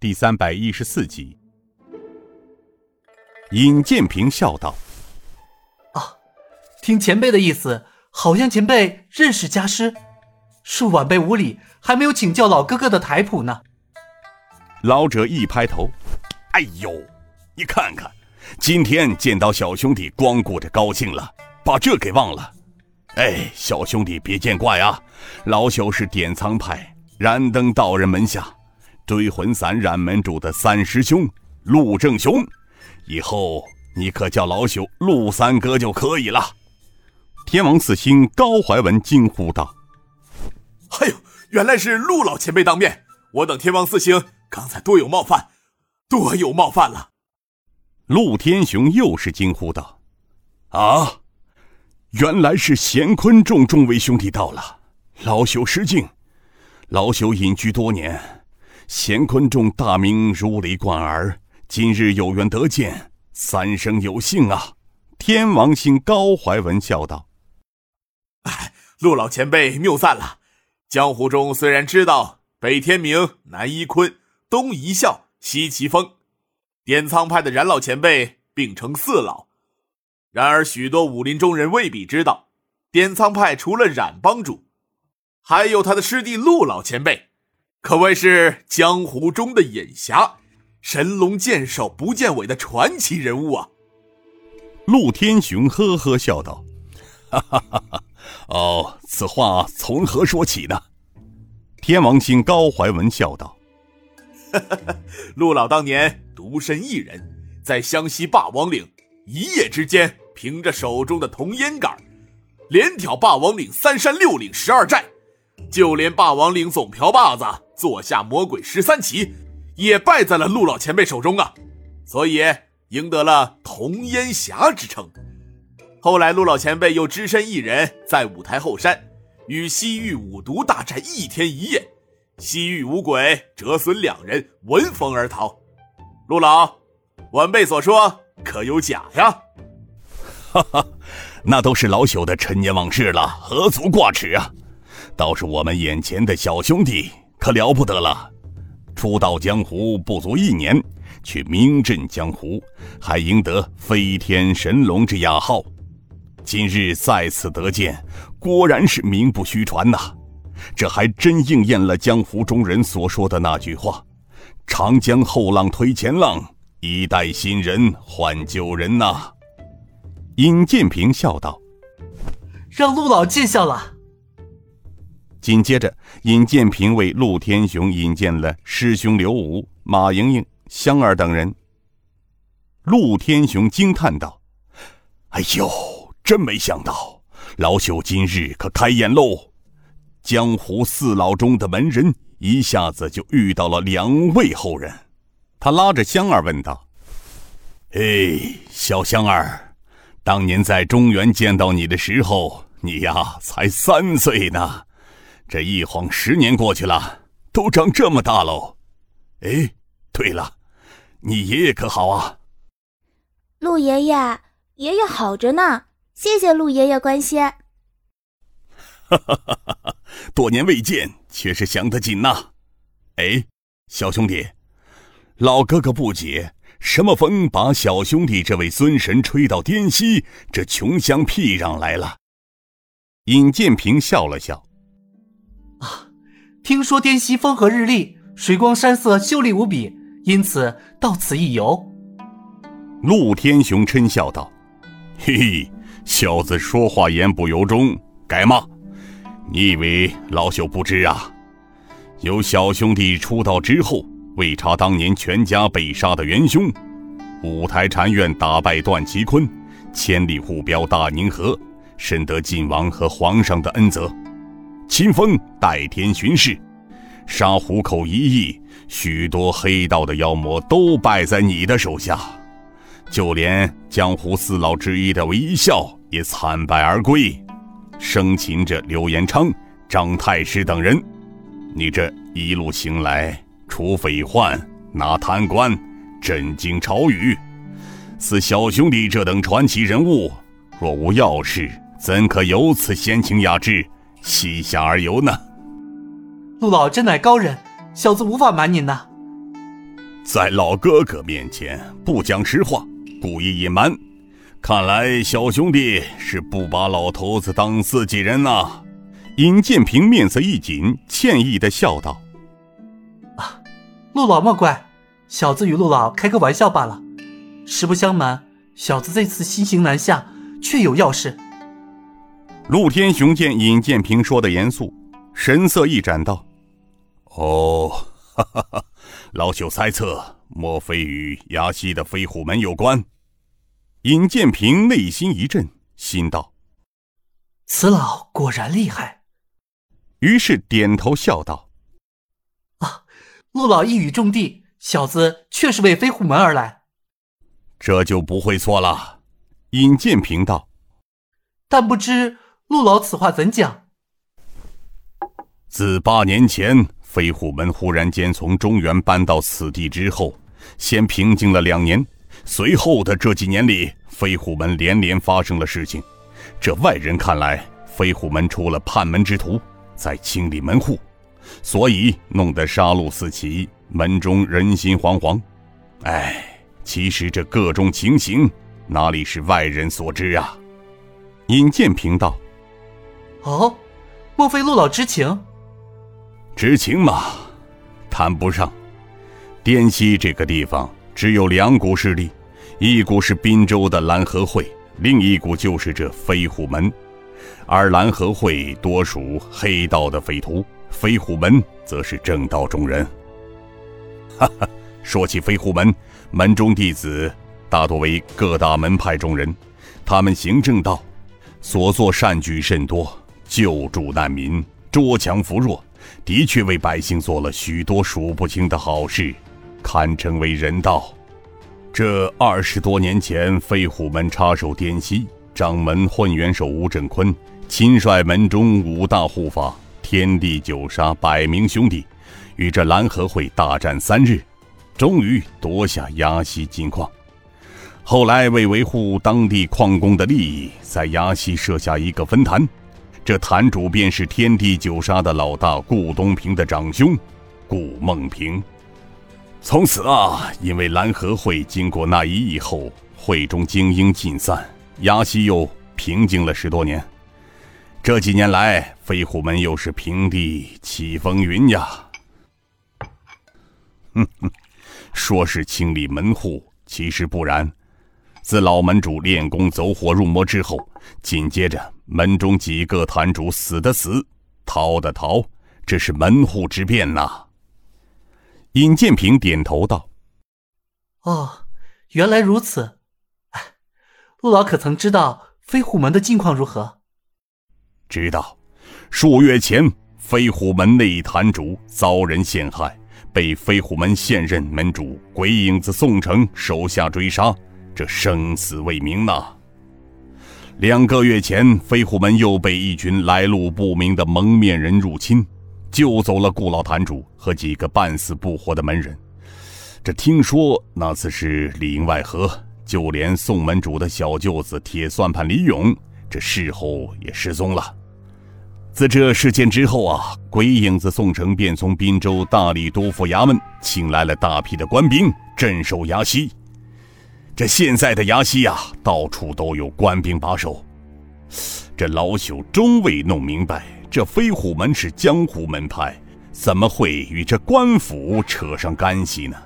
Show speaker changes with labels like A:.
A: 第三百一十四集。尹建平笑道：“
B: 啊，听前辈的意思，好像前辈认识家师，恕晚辈无礼，还没有请教老哥哥的台谱呢。”
A: 老者一拍头：“哎呦，你看看，今天见到小兄弟，光顾着高兴了，把这给忘了。哎，小兄弟别见怪啊，老朽是典藏派燃灯道人门下追魂散染门主的三师兄陆正雄，以后你可叫老朽陆三哥就可以了。”天王四星高怀文惊呼道：“
C: 哎呦，原来是陆老前辈当面，我等天王四星。”刚才多有冒犯，多有冒犯了。
A: 陆天雄又是惊呼道：“啊，原来是乾坤众众位兄弟到了，老朽失敬。老朽隐居多年，乾坤众大名如雷贯耳，今日有缘得见，三生有幸啊！”天王星高怀文笑道：“
C: 哎，陆老前辈谬赞了。江湖中虽然知道北天明，南一坤。”东一笑，西奇峰，点苍派的冉老前辈并称四老。然而，许多武林中人未必知道，点苍派除了冉帮主，还有他的师弟陆老前辈，可谓是江湖中的隐侠，神龙见首不见尾的传奇人物啊！
A: 陆天雄呵呵笑道：“哈哈哈哈！哦，此话从何说起呢？”天王星高怀文笑道。
C: 陆老当年独身一人，在湘西霸王岭，一夜之间凭着手中的铜烟杆，连挑霸王岭三山六岭十二寨，就连霸王岭总瓢把子坐下魔鬼十三骑，也败在了陆老前辈手中啊！所以赢得了铜烟侠之称。后来陆老前辈又只身一人在五台后山，与西域五毒大战一天一夜。西域五鬼折损两人，闻风而逃。陆老，晚辈所说可有假呀？
A: 哈哈，那都是老朽的陈年往事了，何足挂齿啊！倒是我们眼前的小兄弟可了不得了，出道江湖不足一年，却名震江湖，还赢得飞天神龙之雅号。今日再次得见，果然是名不虚传呐。这还真应验了江湖中人所说的那句话：“长江后浪推前浪，一代新人换旧人呐。”尹建平笑道：“
B: 让陆老见笑了。”
A: 紧接着，尹建平为陆天雄引荐了师兄刘武、马莹莹、香儿等人。陆天雄惊叹道：“哎呦，真没想到，老朽今日可开眼喽！”江湖四老中的门人一下子就遇到了两位后人，他拉着香儿问道：“哎，小香儿，当年在中原见到你的时候，你呀才三岁呢，这一晃十年过去了，都长这么大喽。哎，对了，你爷爷可好啊？”
D: 陆爷爷，爷爷好着呢，谢谢陆爷爷关心。
A: 哈哈哈哈哈。多年未见，却是想得紧呐。哎，小兄弟，老哥哥不解，什么风把小兄弟这位尊神吹到滇西这穷乡僻壤来了？尹建平笑了笑：“
B: 啊，听说滇西风和日丽，水光山色秀丽无比，因此到此一游。”
A: 陆天雄嗔笑道：“嘿嘿，小子说话言不由衷，改骂。”你以为老朽不知啊？有小兄弟出道之后，为查当年全家被杀的元凶，五台禅院打败段其坤，千里护镖大宁河，深得晋王和皇上的恩泽。秦风代天巡视，杀虎口一役，许多黑道的妖魔都败在你的手下，就连江湖四老之一的韦一笑也惨败而归。生擒着刘延昌、张太师等人，你这一路行来，除匪患、拿贪官、震惊朝宇，似小兄弟这等传奇人物，若无要事，怎可有此闲情雅致，西下而游呢？
B: 陆老真乃高人，小子无法瞒您呐。
A: 在老哥哥面前不讲实话，故意隐瞒。看来小兄弟是不把老头子当自己人呐。尹建平面色一紧，歉意的笑道：“
B: 啊，陆老莫怪，小子与陆老开个玩笑罢了。实不相瞒，小子这次西行南下，确有要事。”
A: 陆天雄见尹建平说的严肃，神色一展道：“哦，哈哈哈，老朽猜测，莫非与崖西的飞虎门有关？”尹建平内心一震，心道：“
B: 此老果然厉害。”
A: 于是点头笑道：“
B: 啊，陆老一语中的，小子确是为飞虎门而来，
A: 这就不会错了。”尹建平道：“
B: 但不知陆老此话怎讲？”
A: 自八年前飞虎门忽然间从中原搬到此地之后，先平静了两年，随后的这几年里，飞虎门连连发生了事情，这外人看来，飞虎门出了叛门之徒。在清理门户，所以弄得杀戮四起，门中人心惶惶。哎，其实这各种情形，哪里是外人所知啊？尹建平道：“
B: 哦，莫非陆老知情？
A: 知情嘛，谈不上。滇西这个地方只有两股势力，一股是滨州的蓝河会，另一股就是这飞虎门。”而蓝河会多属黑道的匪徒，飞虎门则是正道中人。哈哈，说起飞虎门，门中弟子大多为各大门派中人，他们行正道，所做善举甚多，救助难民，捉强扶弱，的确为百姓做了许多数不清的好事，堪称为人道。这二十多年前，飞虎门插手滇西，掌门混元首吴振坤。亲率门中五大护法、天地九杀百名兄弟，与这蓝河会大战三日，终于夺下崖西金矿。后来为维护当地矿工的利益，在崖西设下一个分坛，这坛主便是天地九杀的老大顾东平的长兄顾梦平。从此啊，因为蓝河会经过那一役后，会中精英尽散，崖西又平静了十多年。这几年来，飞虎门又是平地起风云呀。哼哼，说是清理门户，其实不然。自老门主练功走火入魔之后，紧接着门中几个坛主死的死，逃的逃，这是门户之变呐。尹建平点头道：“
B: 哦，原来如此。陆老可曾知道飞虎门的近况如何？”
A: 知道，数月前飞虎门内坛主遭人陷害，被飞虎门现任门主鬼影子宋城手下追杀，这生死未明呐。两个月前，飞虎门又被一群来路不明的蒙面人入侵，救走了顾老坛主和几个半死不活的门人。这听说那次是里应外合，就连宋门主的小舅子铁算盘李勇，这事后也失踪了。自这事件之后啊，鬼影子宋城便从滨州大理督府衙门请来了大批的官兵镇守崖西。这现在的崖西呀，到处都有官兵把守。这老朽终未弄明白，这飞虎门是江湖门派，怎么会与这官府扯上干系呢？